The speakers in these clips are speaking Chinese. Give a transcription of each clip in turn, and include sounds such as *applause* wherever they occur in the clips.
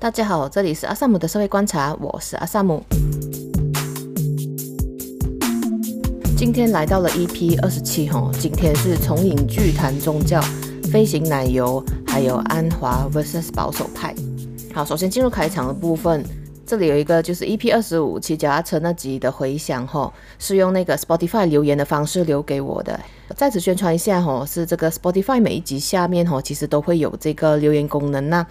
大家好，这里是阿萨姆的社会观察，我是阿萨姆。今天来到了 EP 二十七吼，今天是重影剧谈宗教、飞行奶油，还有安华 vs 保守派。好，首先进入开场的部分，这里有一个就是 EP 二十五骑脚踏车那集的回响吼，是用那个 Spotify 留言的方式留给我的。在此宣传一下吼，是这个 Spotify 每一集下面吼，其实都会有这个留言功能那。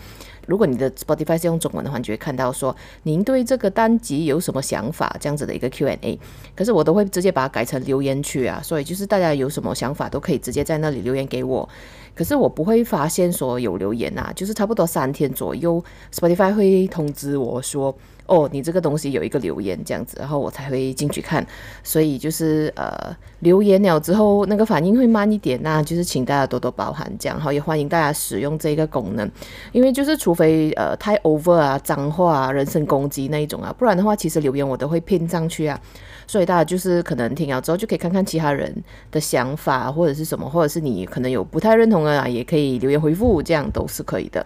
如果你的 Spotify 是用中文的话，你就会看到说您对这个单集有什么想法这样子的一个 Q&A。可是我都会直接把它改成留言区啊，所以就是大家有什么想法都可以直接在那里留言给我。可是我不会发现说有留言啊，就是差不多三天左右，Spotify 会通知我说。哦，你这个东西有一个留言这样子，然后我才会进去看，所以就是呃留言了之后那个反应会慢一点，那就是请大家多多包涵这样，然后也欢迎大家使用这个功能，因为就是除非呃太 over 啊脏话啊人身攻击那一种啊，不然的话其实留言我都会拼上去啊，所以大家就是可能听了之后就可以看看其他人的想法或者是什么，或者是你可能有不太认同的啊，也可以留言回复，这样都是可以的。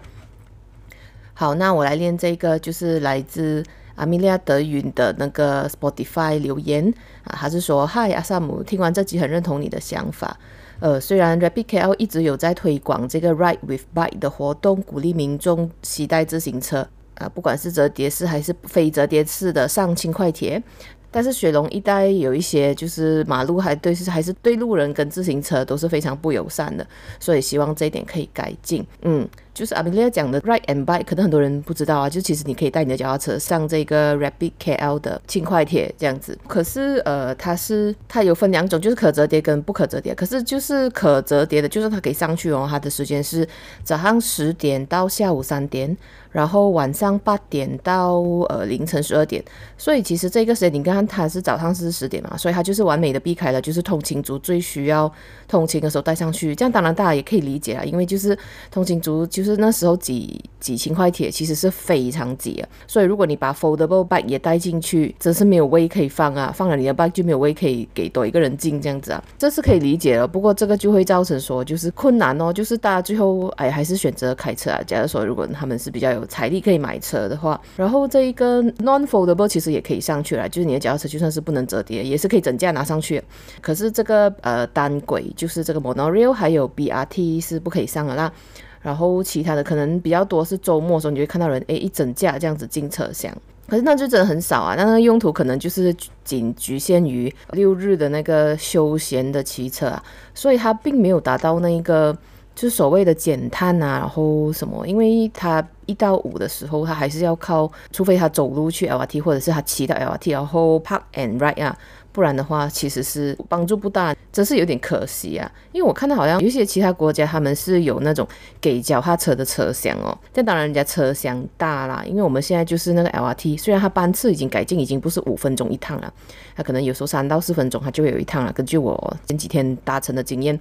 好，那我来念这个，就是来自阿米莉亚德云的那个 Spotify 留言啊，他是说：嗨，阿萨姆，听完这集很认同你的想法。呃，虽然 Rapid KL 一直有在推广这个 Ride with Bike 的活动，鼓励民众携带自行车啊，不管是折叠式还是非折叠式的上轻快铁。但是雪隆一带有一些就是马路还对是还是对路人跟自行车都是非常不友善的，所以希望这一点可以改进。嗯，就是阿米莉亚讲的 ride and bike，可能很多人不知道啊，就其实你可以带你的脚踏车上这个 Rapid KL 的轻快铁这样子。可是呃，它是它有分两种，就是可折叠跟不可折叠。可是就是可折叠的，就是它可以上去哦，它的时间是早上十点到下午三点。然后晚上八点到呃凌晨十二点，所以其实这个时间你看它是早上是十点嘛，所以它就是完美的避开了，就是通勤族最需要通勤的时候带上去。这样当然大家也可以理解啊，因为就是通勤族就就是那时候挤挤轻快铁其实是非常挤啊，所以如果你把 foldable bike 也带进去，真是没有位可以放啊，放了你的 bike 就没有位可以给多一个人进这样子啊，这是可以理解的。不过这个就会造成说就是困难哦，就是大家最后哎还是选择开车啊。假如说如果他们是比较有财力可以买车的话，然后这一个 non-foldable 其实也可以上去了，就是你的脚踏车就算是不能折叠，也是可以整架拿上去。可是这个呃单轨就是这个 monorail 还有 BRT 是不可以上的啦。然后其他的可能比较多是周末的时候你会看到人诶一整架这样子进车厢，可是那就真的很少啊。那那个用途可能就是仅局限于六日的那个休闲的骑车啊，所以它并没有达到那一个。就是所谓的减碳啊，然后什么？因为它一到五的时候，它还是要靠，除非他走路去 LRT，或者是他骑到 LRT，然后 park and ride 啊，不然的话其实是帮助不大，真是有点可惜啊。因为我看到好像有些其他国家他们是有那种给脚踏车的车厢哦，但当然人家车厢大啦，因为我们现在就是那个 LRT，虽然它班次已经改进，已经不是五分钟一趟了，它可能有时候三到四分钟它就会有一趟了。根据我前几天搭乘的经验。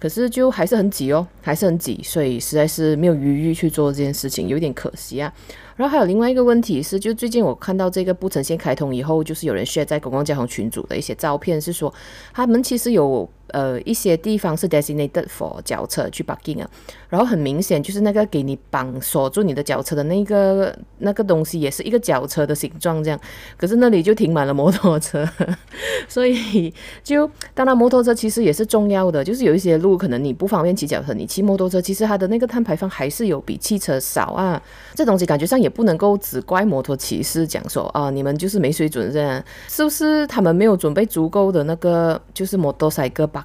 可是就还是很挤哦，还是很挤，所以实在是没有余裕去做这件事情，有点可惜啊。然后还有另外一个问题是，就最近我看到这个布城线开通以后，就是有人晒在公共交通群组的一些照片，是说他们其实有。呃，一些地方是 designated for 脚车去 parking 啊，然后很明显就是那个给你绑锁住你的脚车的那个那个东西，也是一个脚车的形状这样，可是那里就停满了摩托车，*laughs* 所以就当然摩托车其实也是重要的，就是有一些路可能你不方便骑脚车，你骑摩托车，其实它的那个碳排放还是有比汽车少啊，这东西感觉上也不能够只怪摩托骑士讲说啊，你们就是没水准这样，是不是他们没有准备足够的那个就是摩托车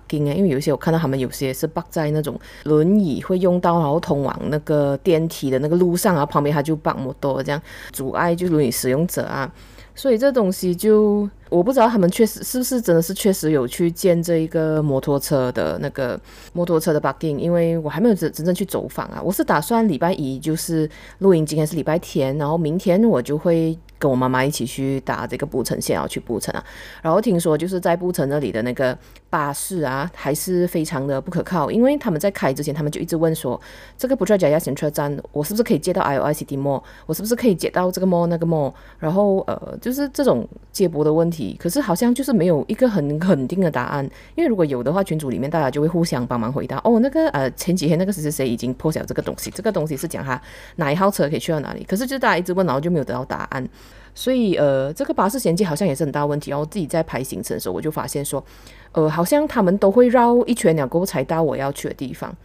因为有些我看到他们有些是绑在那种轮椅会用到，然后通往那个电梯的那个路上啊，旁边他就绑摩托这样阻碍就轮椅使用者啊，所以这东西就我不知道他们确实是不是真的是确实有去建这一个摩托车的那个摩托车的 parking，因为我还没有真真正去走访啊，我是打算礼拜一就是录音，今天是礼拜天，然后明天我就会。跟我妈妈一起去打这个布城线，要去布城啊。然后听说就是在布城那里的那个巴士啊，还是非常的不可靠，因为他们在开之前，他们就一直问说，这个 Putrajaya Central 站，我是不是可以接到 I O I C D mall？我是不是可以接到这个 mall 那个 mall？然后呃，就是这种接驳的问题，可是好像就是没有一个很肯定的答案，因为如果有的话，群组里面大家就会互相帮忙回答。哦，那个呃，前几天那个谁谁谁已经 post 了这个东西，这个东西是讲他哪一号车可以去到哪里，可是就大家一直问，然后就没有得到答案。所以，呃，这个巴士衔接好像也是很大问题。然后自己在排行程的时候，我就发现说，呃，好像他们都会绕一圈两公才到我要去的地方。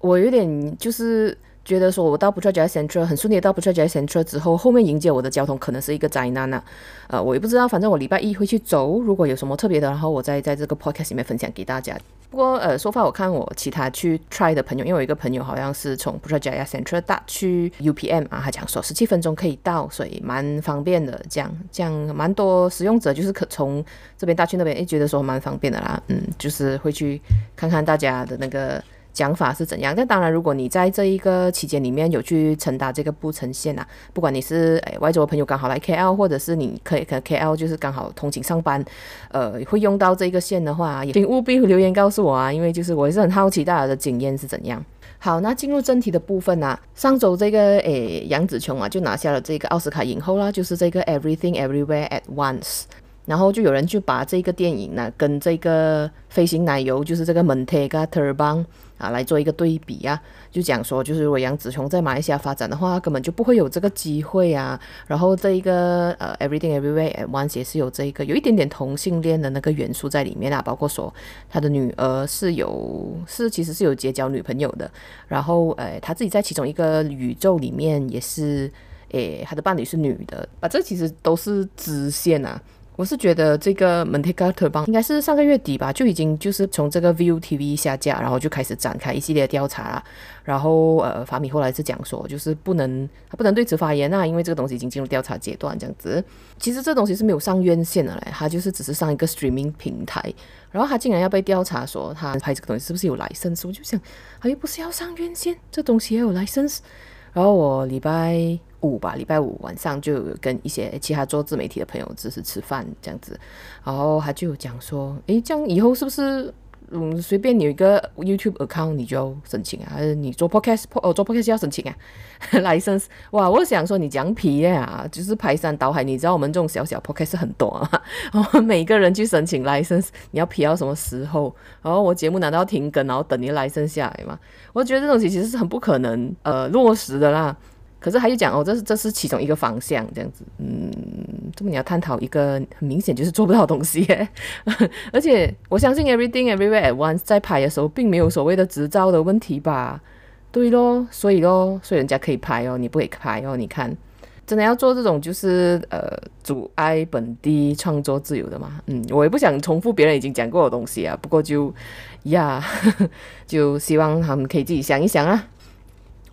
我有点就是。觉得说，我到 Putrajaya Central 很顺利，到 Putrajaya Central 之后，后面迎接我的交通可能是一个灾难呐。呃，我也不知道，反正我礼拜一会去走，如果有什么特别的，然后我再在这个 podcast 里面分享给大家。不过，呃，说法我看我其他去 try 的朋友，因为我一个朋友好像是从 Putrajaya Central 搭去 UPM 啊，他讲说十七分钟可以到，所以蛮方便的。这样，这样蛮多使用者就是可从这边搭去那边，诶，觉得说蛮方便的啦。嗯，就是会去看看大家的那个。讲法是怎样？但当然，如果你在这一个期间里面有去乘搭这个布城线啊，不管你是诶、外州的朋友刚好来 KL，或者是你可以可 KL 就是刚好通勤上班，呃，会用到这个线的话，请务必留言告诉我啊，因为就是我也是很好奇大家的经验是怎样。好，那进入正题的部分啊，上周这个诶杨紫琼啊就拿下了这个奥斯卡影后啦，就是这个 Everything Everywhere at Once。然后就有人就把这个电影呢跟这个飞行奶油，就是这个 Mentega Terbang 啊来做一个对比啊，就讲说就是如果杨紫琼在马来西亚发展的话，根本就不会有这个机会啊。然后这一个呃 Everything Everywhere at Once 也是有这一个有一点点同性恋的那个元素在里面啊，包括说他的女儿是有是其实是有结交女朋友的，然后呃他自己在其中一个宇宙里面也是诶他的伴侣是女的，啊这其实都是支线啊。我是觉得这个 Mentega Terbang 应该是上个月底吧，就已经就是从这个 ViuTV 下架，然后就开始展开一系列的调查了。然后呃，法米后来是讲说，就是不能他不能对此发言啊，因为这个东西已经进入调查阶段这样子。其实这东西是没有上院线的嘞，他就是只是上一个 streaming 平台，然后他竟然要被调查说他拍这个东西是不是有 license，我就想，他又不是要上院线，这东西也有 license。然后我礼拜五吧，礼拜五晚上就跟一些其他做自媒体的朋友只是吃饭这样子，然后他就讲说，诶，这样以后是不是，嗯，随便你有一个 YouTube account 你就要申请啊？还是你做 podcast，哦，做 podcast 要申请啊？*laughs* license？哇，我想说你讲皮呀，就是排山倒海，你知道我们这种小小 podcast 很多啊，*laughs* 然后每个人去申请 license，你要皮到什么时候？然后我节目难道要停更，然后等你 license 下来吗？我觉得这东西其实是很不可能呃落实的啦。可是他就讲哦，这是这是其中一个方向，这样子，嗯，这么你要探讨一个很明显就是做不到东西耶，*laughs* 而且我相信 Everything Everywhere at Once 在拍的时候，并没有所谓的执照的问题吧？对咯，所以咯，所以人家可以拍哦，你不可以拍哦，你看，真的要做这种就是呃阻碍本地创作自由的嘛？嗯，我也不想重复别人已经讲过的东西啊，不过就呀，*laughs* 就希望他们可以自己想一想啊。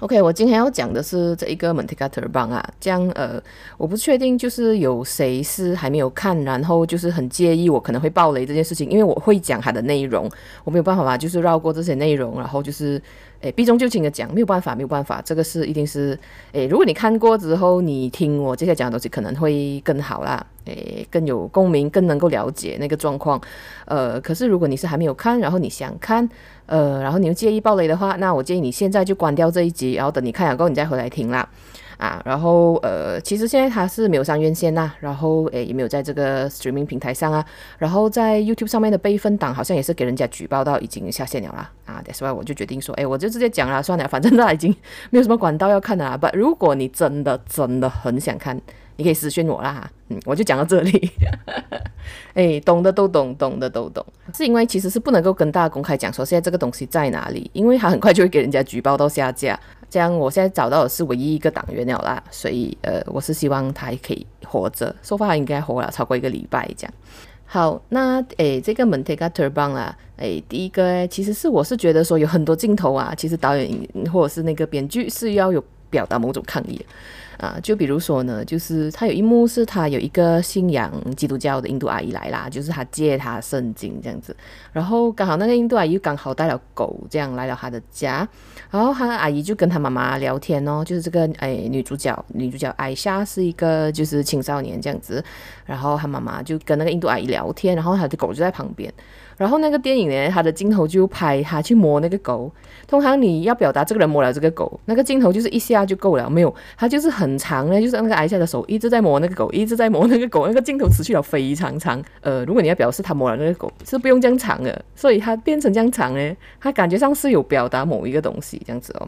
OK，我今天要讲的是这一个 Mentega Terbang 啊，这样呃，我不确定就是有谁是还没有看，然后就是很介意我可能会爆雷这件事情，因为我会讲它的内容，我没有办法嘛，就是绕过这些内容，然后就是。诶，避重就轻的讲，没有办法，没有办法，这个是一定是诶，如果你看过之后，你听我接下来讲的东西可能会更好啦，诶，更有共鸣，更能够了解那个状况。呃，可是如果你是还没有看，然后你想看，呃，然后你又介意爆雷的话，那我建议你现在就关掉这一集，然后等你看了够，你再回来听啦。啊，然后呃，其实现在它是没有上院线呐、然后诶也没有在这个 streaming 平台上啊，然后在 YouTube 上面的备份档好像也是给人家举报到已经下线了啦。啊，That's why 我就决定说，诶，我就直接讲了，算了，反正他已经没有什么管道要看的啦。But，如果你真的真的很想看，你可以私讯我啦，嗯，我就讲到这里。诶，懂的都懂，懂的都懂，是因为其实是不能够跟大家公开讲说现在这个东西在哪里，因为它很快就会给人家举报到下架。这样，我现在找到的是唯一一个党员了啦，所以呃，我是希望他还可以活着，说不定应该活了超过一个礼拜这样。好，那诶，这个 mentagator 棒啊，诶，第一个其实是我是觉得说有很多镜头啊，其实导演或者是那个编剧是要有表达某种抗议。啊，就比如说呢，就是他有一幕是他有一个信仰基督教的印度阿姨来啦，就是他借他圣经这样子，然后刚好那个印度阿姨刚好带了狗这样来了他的家，然后他的阿姨就跟他妈妈聊天哦，就是这个哎女主角女主角艾莎是一个就是青少年这样子，然后他妈妈就跟那个印度阿姨聊天，然后他的狗就在旁边。然后那个电影呢，他的镜头就拍他去摸那个狗。通常你要表达这个人摸了这个狗，那个镜头就是一下就够了，没有，他就是很长呢，就是那个艾夏的手一直在摸那个狗，一直在摸那个狗，那个镜头持续了非常长。呃，如果你要表示他摸了那个狗，是不用这样长的，所以他变成这样长呢，他感觉上是有表达某一个东西这样子哦。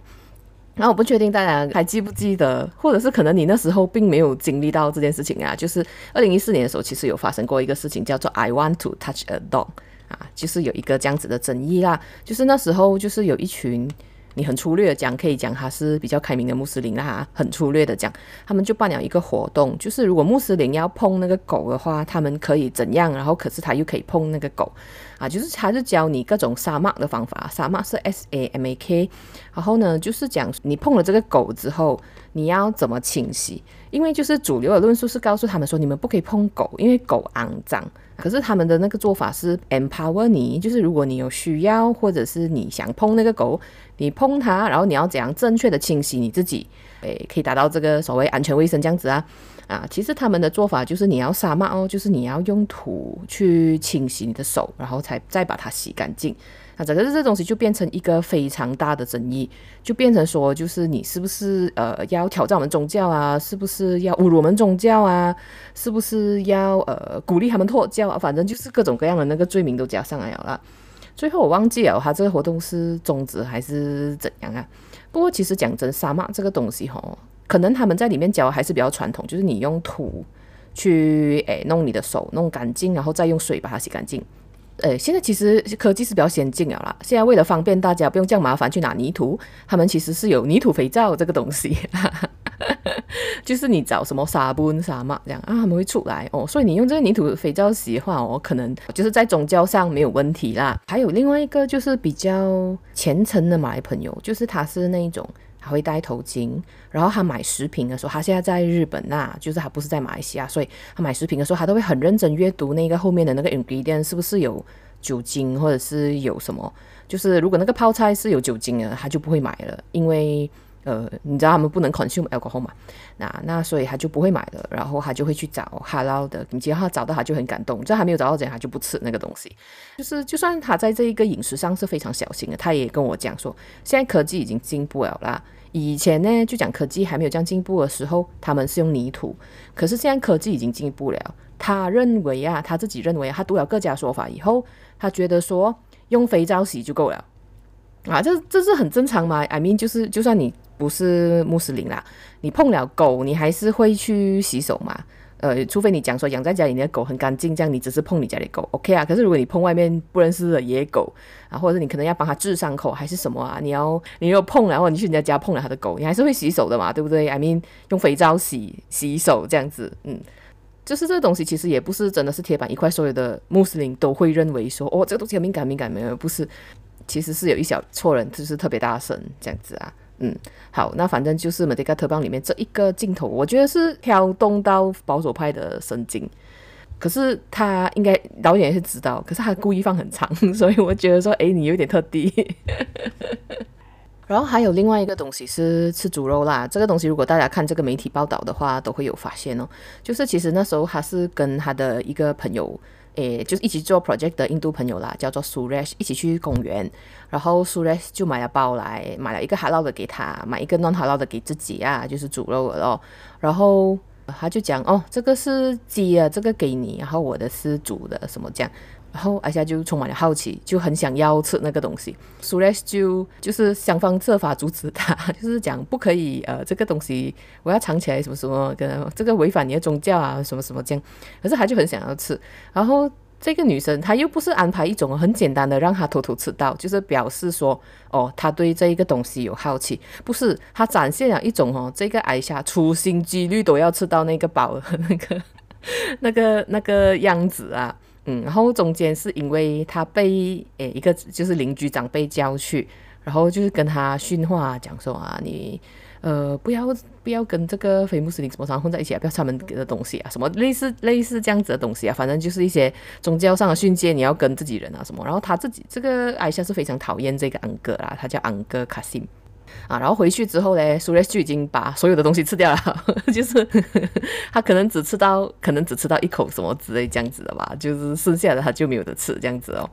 然后我不确定大家还记不记得，或者是可能你那时候并没有经历到这件事情啊，就是二零一四年的时候，其实有发生过一个事情，叫做 I want to touch a dog。啊，就是有一个这样子的争议啦，就是那时候就是有一群，你很粗略的讲，可以讲他是比较开明的穆斯林啦，很粗略的讲，他们就办了一个活动，就是如果穆斯林要碰那个狗的话，他们可以怎样，然后可是他又可以碰那个狗，啊，就是他是教你各种杀骂的方法，杀骂是 S A M A K，然后呢，就是讲你碰了这个狗之后，你要怎么清洗，因为就是主流的论述是告诉他们说，你们不可以碰狗，因为狗肮脏。可是他们的那个做法是 empower 你，就是如果你有需要，或者是你想碰那个狗，你碰它，然后你要怎样正确的清洗你自己，诶，可以达到这个所谓安全卫生这样子啊啊，其实他们的做法就是你要撒玛哦，就是你要用土去清洗你的手，然后才再把它洗干净。那整个这东西就变成一个非常大的争议，就变成说，就是你是不是呃要挑战我们宗教啊？是不是要侮辱我们宗教啊？是不是要呃鼓励他们脱教啊？反正就是各种各样的那个罪名都加上来了啦。最后我忘记了他这个活动是终止还是怎样啊？不过其实讲真，沙漠这个东西吼，可能他们在里面教还是比较传统，就是你用土去诶弄你的手弄干净，然后再用水把它洗干净。诶，现在其实科技是比较先进了啦。现在为了方便大家不用这样麻烦去拿泥土，他们其实是有泥土肥皂这个东西，*laughs* 就是你找什么沙布、沙嘛这样啊，他们会出来哦。所以你用这个泥土肥皂洗的话，哦，可能就是在宗教上没有问题啦。还有另外一个就是比较虔诚的马来朋友，就是他是那一种。还会戴头巾，然后他买食品的时候，他现在在日本呐、就是他不是在马来西亚，所以他买食品的时候，他都会很认真阅读那个后面的那个 ingredient 是不是有酒精，或者是有什么，就是如果那个泡菜是有酒精的，他就不会买了，因为。呃，你知道他们不能 consume alcohol 嘛？那那所以他就不会买了，然后他就会去找哈劳的。你只要他找到，他就很感动。这还没有找到人，他就不吃那个东西。就是就算他在这一个饮食上是非常小心的，他也跟我讲说，现在科技已经进步了啦。以前呢，就讲科技还没有这样进步的时候，他们是用泥土。可是现在科技已经进步了，他认为啊，他自己认为，他读了各家说法以后，他觉得说用肥皂洗就够了啊。这这是很正常嘛？I mean，就是就算你。不是穆斯林啦，你碰了狗，你还是会去洗手嘛？呃，除非你讲说养在家里你的狗很干净，这样你只是碰你家里狗，OK 啊？可是如果你碰外面不认识的野狗啊，或者是你可能要帮它治伤口还是什么啊？你要你又碰了，然后你去人家家碰了他的狗，你还是会洗手的嘛？对不对？I mean 用肥皂洗洗手这样子，嗯，就是这个东西其实也不是真的是铁板一块，所有的穆斯林都会认为说哦，这个东西很敏感敏感没有？不是，其实是有一小撮人就是特别大声这样子啊。嗯，好，那反正就是《Merdeka Terbang》里面这一个镜头，我觉得是挑动到保守派的神经。可是他应该导演也是知道，可是他故意放很长，*laughs* 所以我觉得说，诶，你有点特地。然后还有另外一个东西是吃猪肉啦，这个东西如果大家看这个媒体报道的话，都会有发现哦。就是其实那时候他是跟他的一个朋友。诶，就是一起做 project 的印度朋友啦，叫做 Suresh，一起去公园，然后 Suresh 就买了包来，买了一个 halal 的给他，买一个 non halal 的给自己啊，就是煮肉的咯。然后他就讲哦，这个是鸡啊，这个给你，然后我的是煮的，什么这样。然后艾夏就充满了好奇，就很想要吃那个东西。Suresh 就就是想方设法阻止他，就是讲不可以，呃，这个东西我要藏起来，什么什么，跟这个违反你的宗教啊，什么什么这样。可是他就很想要吃。然后这个女生她又不是安排一种很简单的让她偷偷吃到，就是表示说哦，她对这一个东西有好奇，不是她展现了一种哦，这个艾夏处心积虑都要吃到那个宝那个那个那个样子啊。嗯，然后中间是因为他被诶一个就是邻居长辈叫去，然后就是跟他训话，讲说啊，你呃不要不要跟这个非穆斯林什么常混在一起啊，不要他们给的东西啊，什么类似类似这样子的东西啊，反正就是一些宗教上的训诫，你要跟自己人啊什么。然后他自己这个艾夏是非常讨厌这个安哥啦，他叫安哥卡辛。啊，然后回去之后呢，苏瑞就已经把所有的东西吃掉了，*laughs* 就是呵 *laughs* 呵他可能只吃到，可能只吃到一口什么之类这样子的吧，就是剩下的他就没有得吃这样子哦。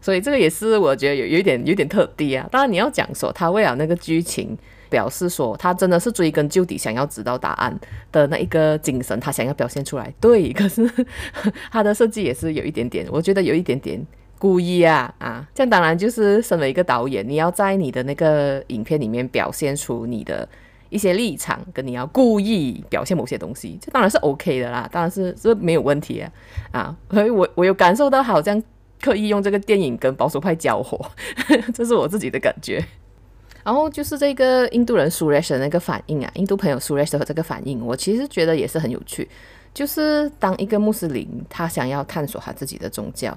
所以这个也是我觉得有有一点有点特地啊。当然你要讲说他为了那个剧情表示说他真的是追根究底想要知道答案的那一个精神，他想要表现出来。对，可是 *laughs* 他的设计也是有一点点，我觉得有一点点故意啊啊！这样当然就是身为一个导演，你要在你的那个影片里面表现出你的。一些立场跟你要故意表现某些东西，这当然是 OK 的啦，当然是这没有问题啊啊！所以我我有感受到好像刻意用这个电影跟保守派交火，*laughs* 这是我自己的感觉。然后就是这个印度人 Suresh 的那个反应啊，印度朋友 Suresh 的这个反应，我其实觉得也是很有趣。就是当一个穆斯林他想要探索他自己的宗教，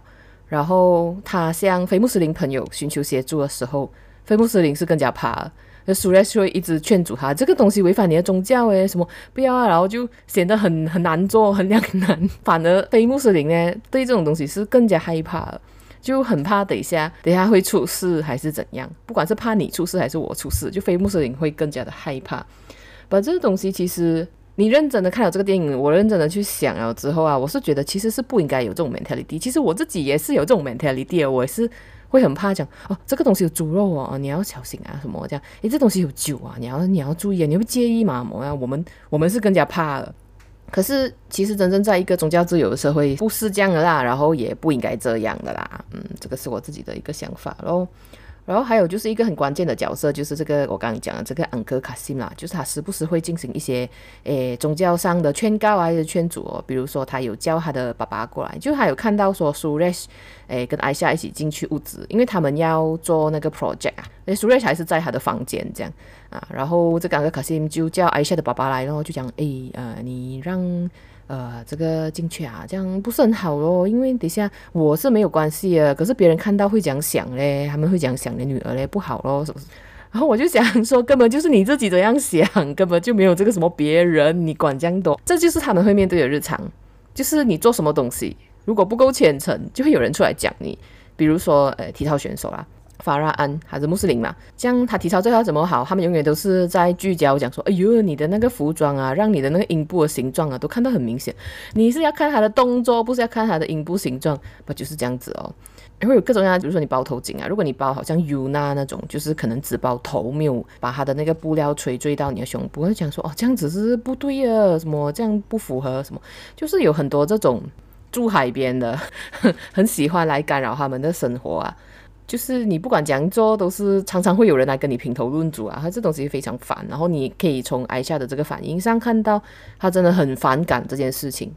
然后他向非穆斯林朋友寻求协助的时候，非穆斯林是更加怕。那苏莱斯会一直劝阻他，这个东西违反你的宗教诶，什么不要啊，然后就显得很很难做，很两难。反而非穆斯林呢，对这种东西是更加害怕，就很怕等一下等一下会出事还是怎样。不管是怕你出事还是我出事，就非穆斯林会更加的害怕。把这个东西其实你认真的看了这个电影，我认真的去想了之后啊，我是觉得其实是不应该有这种 mentality。其实我自己也是有这种 mentality，我也是。会很怕讲哦，这个东西有猪肉哦，你要小心啊，什么这样？诶，这东西有酒啊，你要你要注意啊，你会介意吗？我我们我们是更加怕了。可是其实真正在一个宗教自由的社会，不是这样的啦，然后也不应该这样的啦。嗯，这个是我自己的一个想法喽。然后还有就是一个很关键的角色，就是这个我刚刚讲的这个 Uncle Kasim 啦，就是他时不时会进行一些诶宗教上的劝告啊，还是劝阻哦。比如说他有叫他的爸爸过来，就他有看到说苏瑞诶跟艾夏一起进去屋子，因为他们要做那个 project 啊。诶苏瑞还是在他的房间这样啊，然后这个 Uncle Kasim 就叫艾夏的爸爸来，然后就讲诶呃你让。呃，这个进去啊，这样不是很好咯，因为等下我是没有关系啊，可是别人看到会这样想嘞，他们会这样想你女儿嘞，不好咯，是不是？*laughs* 然后我就想说，根本就是你自己这样想，根本就没有这个什么别人，你管这样多，这就是他们会面对的日常，就是你做什么东西，如果不够虔诚，就会有人出来讲你，比如说呃，体操选手啦。法拉安还是穆斯林嘛，这样他体操最好怎么好？他们永远都是在聚焦讲说，哎呦，你的那个服装啊，让你的那个阴部的形状啊，都看得很明显。你是要看他的动作，不是要看他的阴部形状，不就是这样子哦？会有各种各样，比如说你包头巾啊，如果你包好像 Yuna 那种，就是可能只包头，没有把他的那个布料垂坠到你的胸部，会讲说哦，这样子是不对啊，什么这样不符合什么，就是有很多这种住海边的，*laughs* 很喜欢来干扰他们的生活啊。就是你不管怎样做，都是常常会有人来跟你评头论足啊，他这东西非常烦。然后你可以从艾夏的这个反应上看到，他真的很反感这件事情。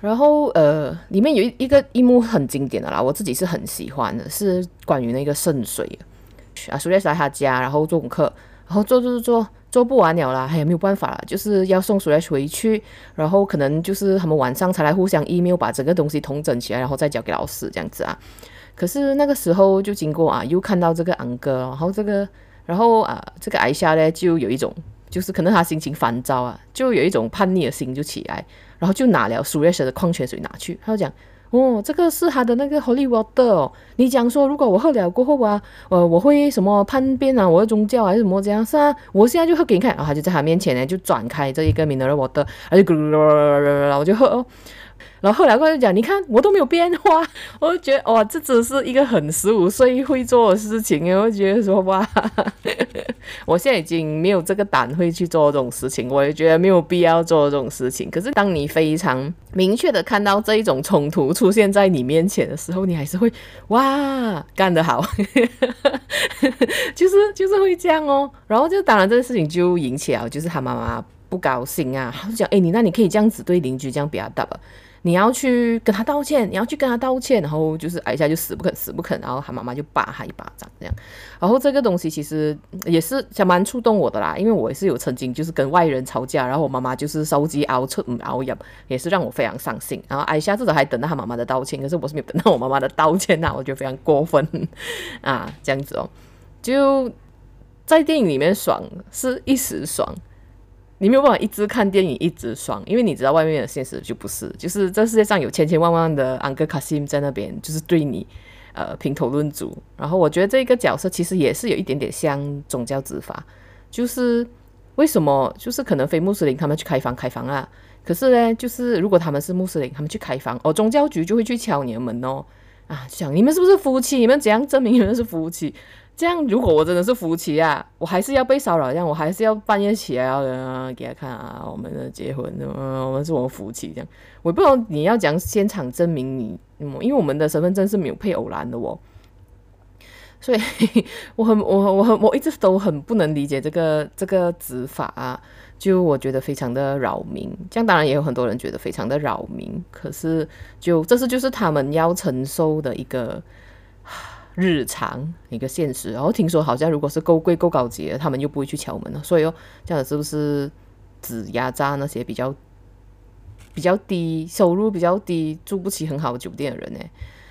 然后呃，里面有一一个一幕很经典的啦，我自己是很喜欢的，是关于那个圣水啊。苏列斯来他家，然后做功课，然后做做做做做不完了啦，哎呀没有办法了，就是要送苏列斯回去，然后可能就是他们晚上才来互相 email 把整个东西统整起来，然后再交给老师这样子啊。可是那个时候就经过啊，又看到这个昂哥，然后这个，然后啊，这个艾夏呢，就有一种，就是可能他心情烦躁啊，就有一种叛逆的心就起来，然后就拿了苏瑞雪的矿泉水拿去，他就讲，哦，这个是他的那个 Holy Water 哦，你讲说如果我喝了过后啊，呃，我会什么叛变啊，我的宗教还是什么这样是啊，我现在就喝给你看，然后他就在他面前呢就转开这一个 Mineral Water，他就咕噜噜噜噜噜，然后我就喝哦。然后后来我就讲，你看我都没有变化，我就觉得哇，这只是一个很十五岁会做的事情，我觉得说哇，*laughs* 我现在已经没有这个胆会去做这种事情，我也觉得没有必要做这种事情。可是当你非常明确的看到这一种冲突出现在你面前的时候，你还是会哇，干得好，*laughs* 就是就是会这样哦。然后就当然这个事情就引起了，就是他妈妈不高兴啊，他就讲，哎，你那你可以这样子对邻居这样表达吧。你要去跟他道歉，你要去跟他道歉，然后就是挨下就死不肯死不肯，然后他妈妈就巴他一巴掌这样。然后这个东西其实也是还蛮触动我的啦，因为我也是有曾经就是跟外人吵架，然后我妈妈就是手机熬出熬入，也是让我非常伤心。然后挨下至少还等到他妈妈的道歉，可是我是没有等到我妈妈的道歉呐，我觉得非常过分 *laughs* 啊，这样子哦，就在电影里面爽是一时爽。你没有办法一直看电影一直爽，因为你知道外面的现实就不是，就是这世界上有千千万万的 Uncle Kasim 在那边，就是对你呃评头论足。然后我觉得这个角色其实也是有一点点像宗教执法，就是为什么就是可能非穆斯林他们去开房开房啊，可是呢，就是如果他们是穆斯林，他们去开房，哦，宗教局就会去敲你的门哦。啊，想你们是不是夫妻？你们怎样证明你们是夫妻？这样如果我真的是夫妻啊，我还是要被骚扰，这样我还是要半夜起来要给他看啊，我们的结婚，嗯，我们是我们夫妻这样。我不知道你要讲现场证明你，因为我们的身份证是没有配偶栏的哦。所以我很我我很我一直都很不能理解这个这个执法啊，就我觉得非常的扰民。这样当然也有很多人觉得非常的扰民，可是就这是就是他们要承受的一个日常一个现实。然后听说好像如果是够贵够高级的，他们又不会去敲门了。所以哦，这样子是不是只压榨那些比较比较低收入、比较低住不起很好的酒店的人呢？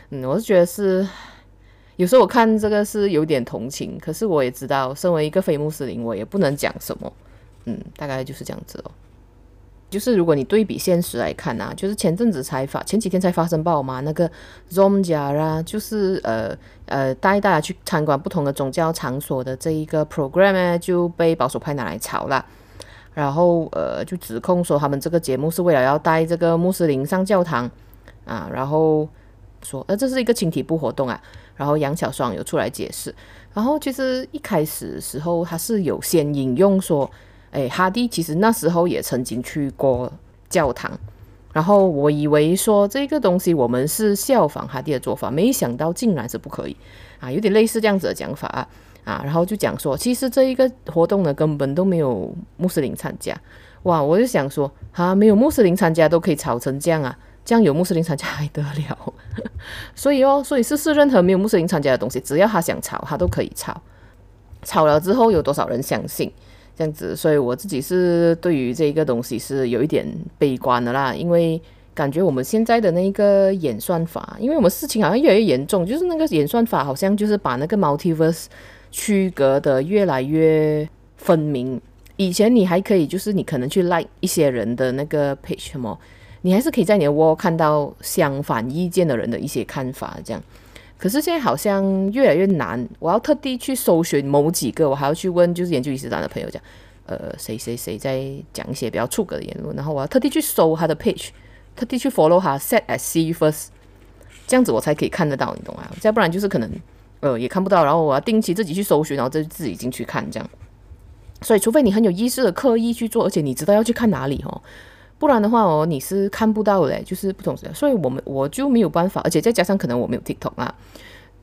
嗯，我是觉得是。有时候我看这个是有点同情，可是我也知道，身为一个非穆斯林，我也不能讲什么。嗯，大概就是这样子哦。就是如果你对比现实来看啊，就是前阵子才发，前几天才发生爆嘛，那个 Zomja 啦就是呃呃带大家去参观不同的宗教场所的这一个 program 呢，就被保守派拿来炒了，然后呃就指控说他们这个节目是为了要带这个穆斯林上教堂啊，然后说呃这是一个青体部活动啊。然后杨小双有出来解释，然后其实一开始时候他是有先引用说，哎，哈迪其实那时候也曾经去过教堂，然后我以为说这个东西我们是效仿哈迪的做法，没想到竟然是不可以啊，有点类似这样子的讲法啊，啊，然后就讲说其实这一个活动呢根本都没有穆斯林参加，哇，我就想说啊，没有穆斯林参加都可以吵成这样啊。这样有穆斯林参加还得了？*laughs* 所以哦，所以是是任何没有穆斯林参加的东西，只要他想炒，他都可以炒。炒了之后有多少人相信？这样子，所以我自己是对于这个东西是有一点悲观的啦，因为感觉我们现在的那个演算法，因为我们事情好像越来越严重，就是那个演算法好像就是把那个 multiverse 区隔的越来越分明。以前你还可以，就是你可能去 like 一些人的那个 page 什么。你还是可以在你的 wall 看到相反意见的人的一些看法，这样。可是现在好像越来越难，我要特地去搜寻某几个，我还要去问就是研究伊斯兰的朋友讲，呃，谁谁谁在讲一些比较出格的言论，然后我要特地去搜他的 page，特地去 follow 他 set as see first，这样子我才可以看得到，你懂吗？再不然就是可能呃也看不到，然后我要定期自己去搜寻，然后再自己进去看这样。所以除非你很有意识的刻意去做，而且你知道要去看哪里哦。不然的话哦，你是看不到的，就是不同时间，所以我们我就没有办法，而且再加上可能我没有 TikTok 啊，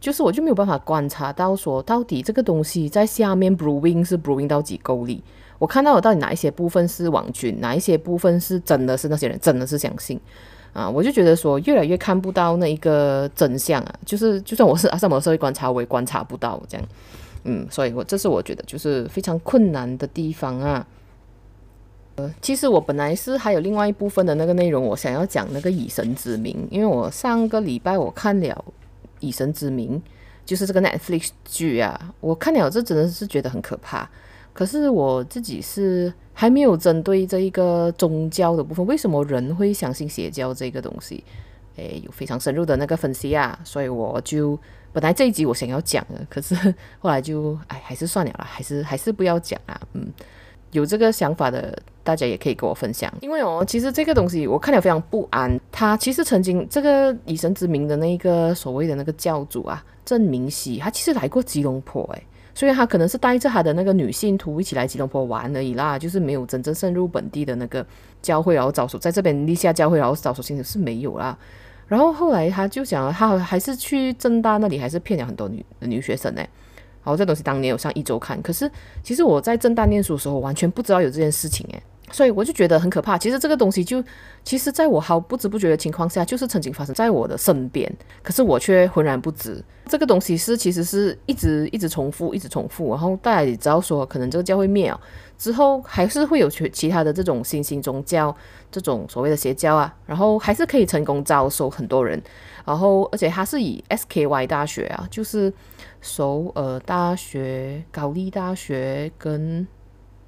就是我就没有办法观察到说到底这个东西在下面 brewing 是 brewing 到几公里，我看到的到底哪一些部分是网军，哪一些部分是真的是那些人真的是相信。啊，我就觉得说越来越看不到那一个真相啊，就是就算我是阿萨姆社会观察，我也观察不到这样，嗯，所以我这是我觉得就是非常困难的地方啊。呃，其实我本来是还有另外一部分的那个内容，我想要讲那个以神之名，因为我上个礼拜我看了《以神之名》，就是这个 Netflix 剧啊，我看了这真的是觉得很可怕。可是我自己是还没有针对这一个宗教的部分，为什么人会相信邪教这个东西，诶，有非常深入的那个分析啊，所以我就本来这一集我想要讲的，可是后来就哎，还是算了啦，还是还是不要讲啊，嗯。有这个想法的，大家也可以跟我分享。因为哦，其实这个东西我看了非常不安。他其实曾经这个以神之名的那个所谓的那个教主啊，郑明熙，他其实来过吉隆坡诶，所以他可能是带着他的那个女信徒一起来吉隆坡玩而已啦，就是没有真正深入本地的那个教会，然后招收在这边立下教会，然后招收信徒是没有啦。然后后来他就想，他还是去政大那里，还是骗了很多女女学生呢。后这东西当年有上一周刊，可是其实我在正大念书的时候，完全不知道有这件事情诶，所以我就觉得很可怕。其实这个东西就，其实在我毫不知不觉的情况下，就是曾经发生在我的身边，可是我却浑然不知。这个东西是其实是一直一直重复，一直重复。然后大家也知道说，可能这个教会灭了之后，还是会有其其他的这种新兴宗教，这种所谓的邪教啊，然后还是可以成功招收很多人。然后而且它是以 SKY 大学啊，就是。首尔大学、高丽大学跟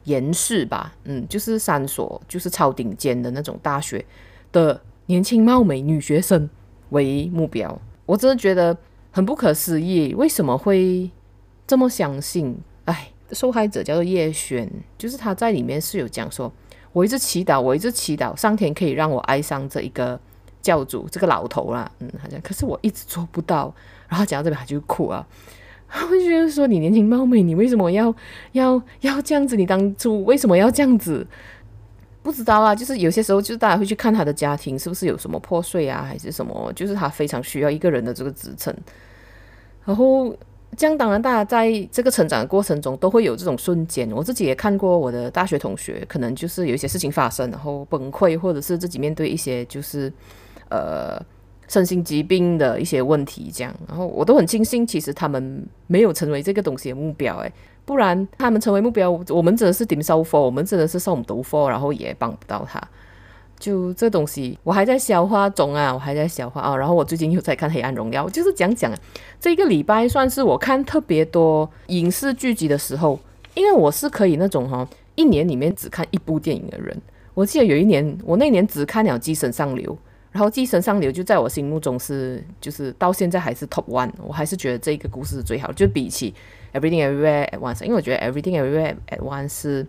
延世吧，嗯，就是三所，就是超顶尖的那种大学的年轻貌美女学生为目标。我真的觉得很不可思议，为什么会这么相信？哎，受害者叫做叶璇，就是他在里面是有讲说，我一直祈祷，我一直祈祷上天可以让我爱上这一个教主这个老头啦，嗯，他讲，可是我一直做不到。然后讲到这边他就哭啊，我就觉得说你年轻貌美，你为什么要要要这样子？你当初为什么要这样子？不知道啊，就是有些时候就是大家会去看他的家庭是不是有什么破碎啊，还是什么，就是他非常需要一个人的这个支撑。然后这样当然大家在这个成长的过程中都会有这种瞬间，我自己也看过我的大学同学，可能就是有一些事情发生，然后崩溃，或者是自己面对一些就是呃身心疾病的一些问题，这样，然后我都很庆幸，其实他们没有成为这个东西的目标，诶。不然他们成为目标，我们真的是顶收货，我们真的是送毒货，然后也帮不到他。就这东西，我还在消化中啊，我还在消化啊。然后我最近又在看《黑暗荣耀》，就是讲讲这一个礼拜算是我看特别多影视剧集的时候，因为我是可以那种哈，一年里面只看一部电影的人。我记得有一年，我那年只看了《寄生上流》。然后《寄生上流》就在我心目中是，就是到现在还是 top one，我还是觉得这个故事是最好，就比起 Everything Everywhere at Once，因为我觉得 Everything Everywhere at Once 是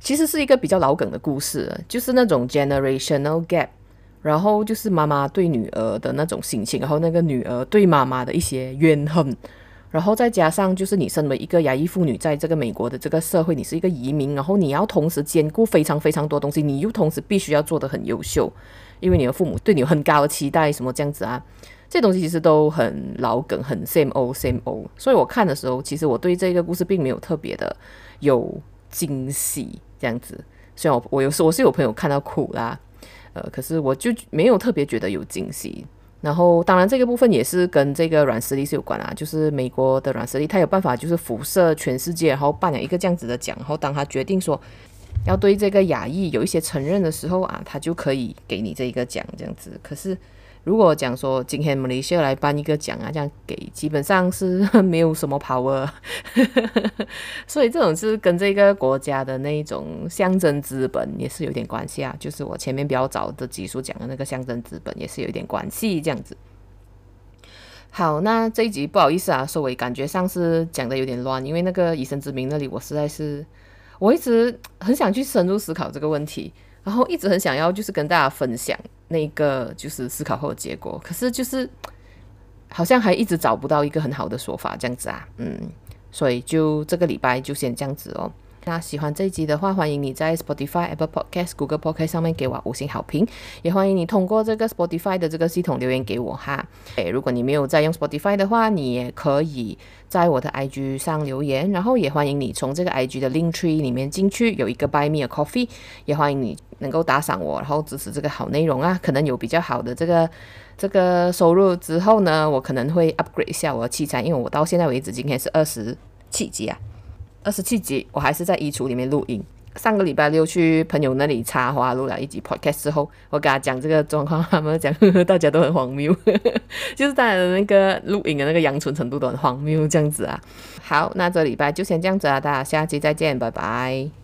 其实是一个比较老梗的故事，就是那种 generational gap，然后就是妈妈对女儿的那种心情，然后那个女儿对妈妈的一些怨恨。然后再加上，就是你身为一个亚裔妇女，在这个美国的这个社会，你是一个移民，然后你要同时兼顾非常非常多东西，你又同时必须要做得很优秀，因为你的父母对你有很高的期待，什么这样子啊？这东西其实都很老梗，很 same old same old。所以我看的时候，其实我对这个故事并没有特别的有惊喜，这样子。虽然我我有时我是有朋友看到哭啦，呃，可是我就没有特别觉得有惊喜。然后，当然，这个部分也是跟这个软实力是有关啊。就是美国的软实力，他有办法就是辐射全世界，然后办了一个这样子的奖。然后，当他决定说要对这个雅意有一些承认的时候啊，他就可以给你这一个奖这样子。可是，如果讲说今天马来西亚来颁一个奖啊，这样给基本上是没有什么 power，*laughs* 所以这种是跟这个国家的那一种象征资本也是有点关系啊。就是我前面比较早的集数讲的那个象征资本也是有点关系，这样子。好，那这一集不好意思啊，稍微感觉上是讲的有点乱，因为那个以身之名那里我实在是我一直很想去深入思考这个问题，然后一直很想要就是跟大家分享。那个就是思考后的结果，可是就是好像还一直找不到一个很好的说法，这样子啊，嗯，所以就这个礼拜就先这样子哦。那喜欢这一集的话，欢迎你在 Spotify、Apple Podcast、Google Podcast 上面给我五星好评，也欢迎你通过这个 Spotify 的这个系统留言给我哈。诶，如果你没有在用 Spotify 的话，你也可以在我的 IG 上留言，然后也欢迎你从这个 IG 的 Link Tree 里面进去，有一个 Buy Me a Coffee，也欢迎你能够打赏我，然后支持这个好内容啊。可能有比较好的这个这个收入之后呢，我可能会 upgrade 一下我的器材，因为我到现在为止今天是二十七集啊。二十七集，我还是在衣橱里面录音。上个礼拜六去朋友那里插花录了一集 podcast 之后，我跟他讲这个状况，他们讲呵呵 *laughs* 大家都很荒谬，*laughs* 就是大家的那个录音的那个阳春程度都很荒谬这样子啊。好，那这礼拜就先这样子啊，大家下期再见，拜拜。